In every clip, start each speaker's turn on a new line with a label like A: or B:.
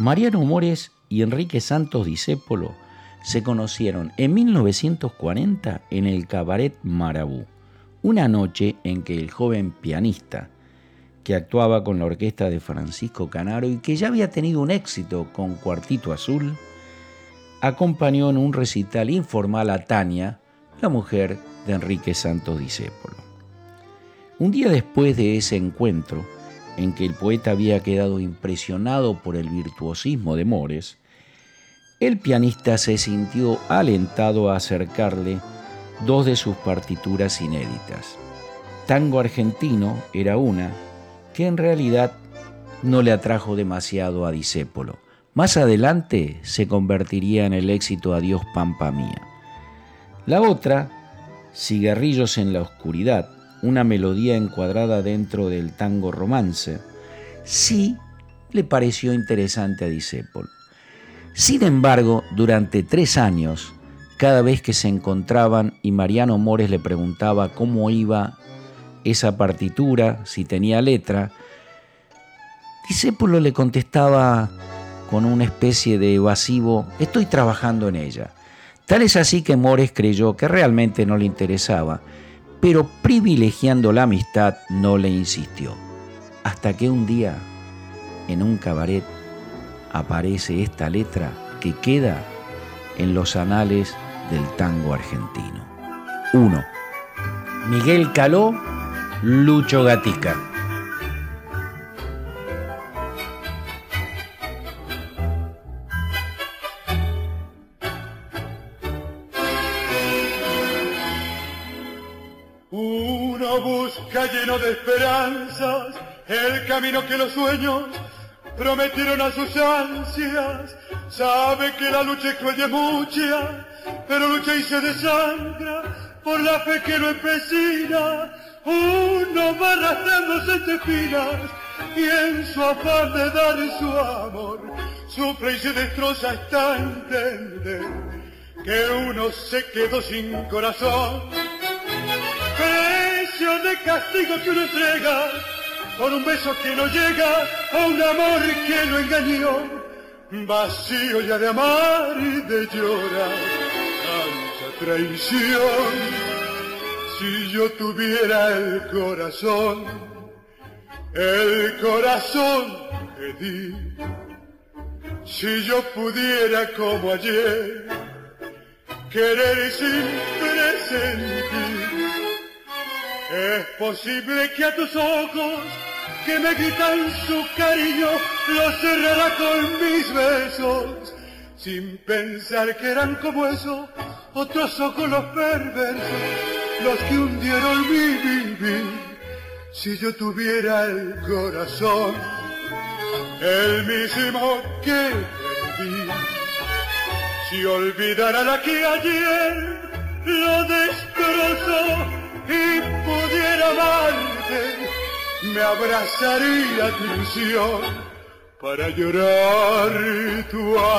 A: Mariano Mores y Enrique Santos Discépolo se conocieron en 1940 en el Cabaret Marabú, una noche en que el joven pianista, que actuaba con la orquesta de Francisco Canaro y que ya había tenido un éxito con Cuartito Azul, acompañó en un recital informal a Tania, la mujer de Enrique Santos Discépolo. Un día después de ese encuentro, en que el poeta había quedado impresionado por el virtuosismo de Mores, el pianista se sintió alentado a acercarle dos de sus partituras inéditas. Tango argentino era una que en realidad no le atrajo demasiado a Disépolo. Más adelante se convertiría en el éxito Adiós Pampa Mía. La otra, Cigarrillos en la Oscuridad, una melodía encuadrada dentro del tango romance, sí le pareció interesante a Disépolo. Sin embargo, durante tres años, cada vez que se encontraban y Mariano Mores le preguntaba cómo iba esa partitura, si tenía letra, Discépolo le contestaba con una especie de evasivo, estoy trabajando en ella. Tal es así que Mores creyó que realmente no le interesaba, pero privilegiando la amistad no le insistió. Hasta que un día, en un cabaret, aparece esta letra que queda en los anales del tango argentino. 1. Miguel Caló, Lucho Gatica.
B: Uno busca lleno de esperanzas el camino que los sueños prometieron a sus ansias. Sabe que la lucha es mucha, pero lucha y se desangra por la fe que lo empecina. Uno va arrastrándose entre filas y en su afán de dar su amor sufre y se destroza hasta entender que uno se quedó sin corazón. De castigo que uno entrega por un beso que no llega, a un amor que lo engañó, vacío ya de amar y de llorar, tanta traición. Si yo tuviera el corazón, el corazón que di, si yo pudiera como ayer, querer sin presentir, es posible que a tus ojos que me gritan su cariño, lo cerrará con mis besos, sin pensar que eran como eso, otros ojos los perversos, los que hundieron mi vivir. Si yo tuviera el corazón, el mismo que perdí, si olvidara la que ayer lo destrozó me abrazaría tu ilusión para llorar tu amor.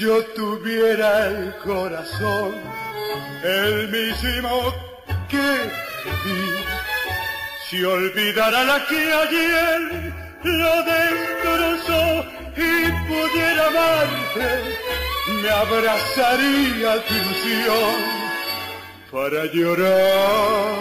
B: Yo tuviera el corazón, el mismo que di, si olvidara la que ayer lo destrozó y pudiera amarte, me abrazaría tu ilusión para llorar.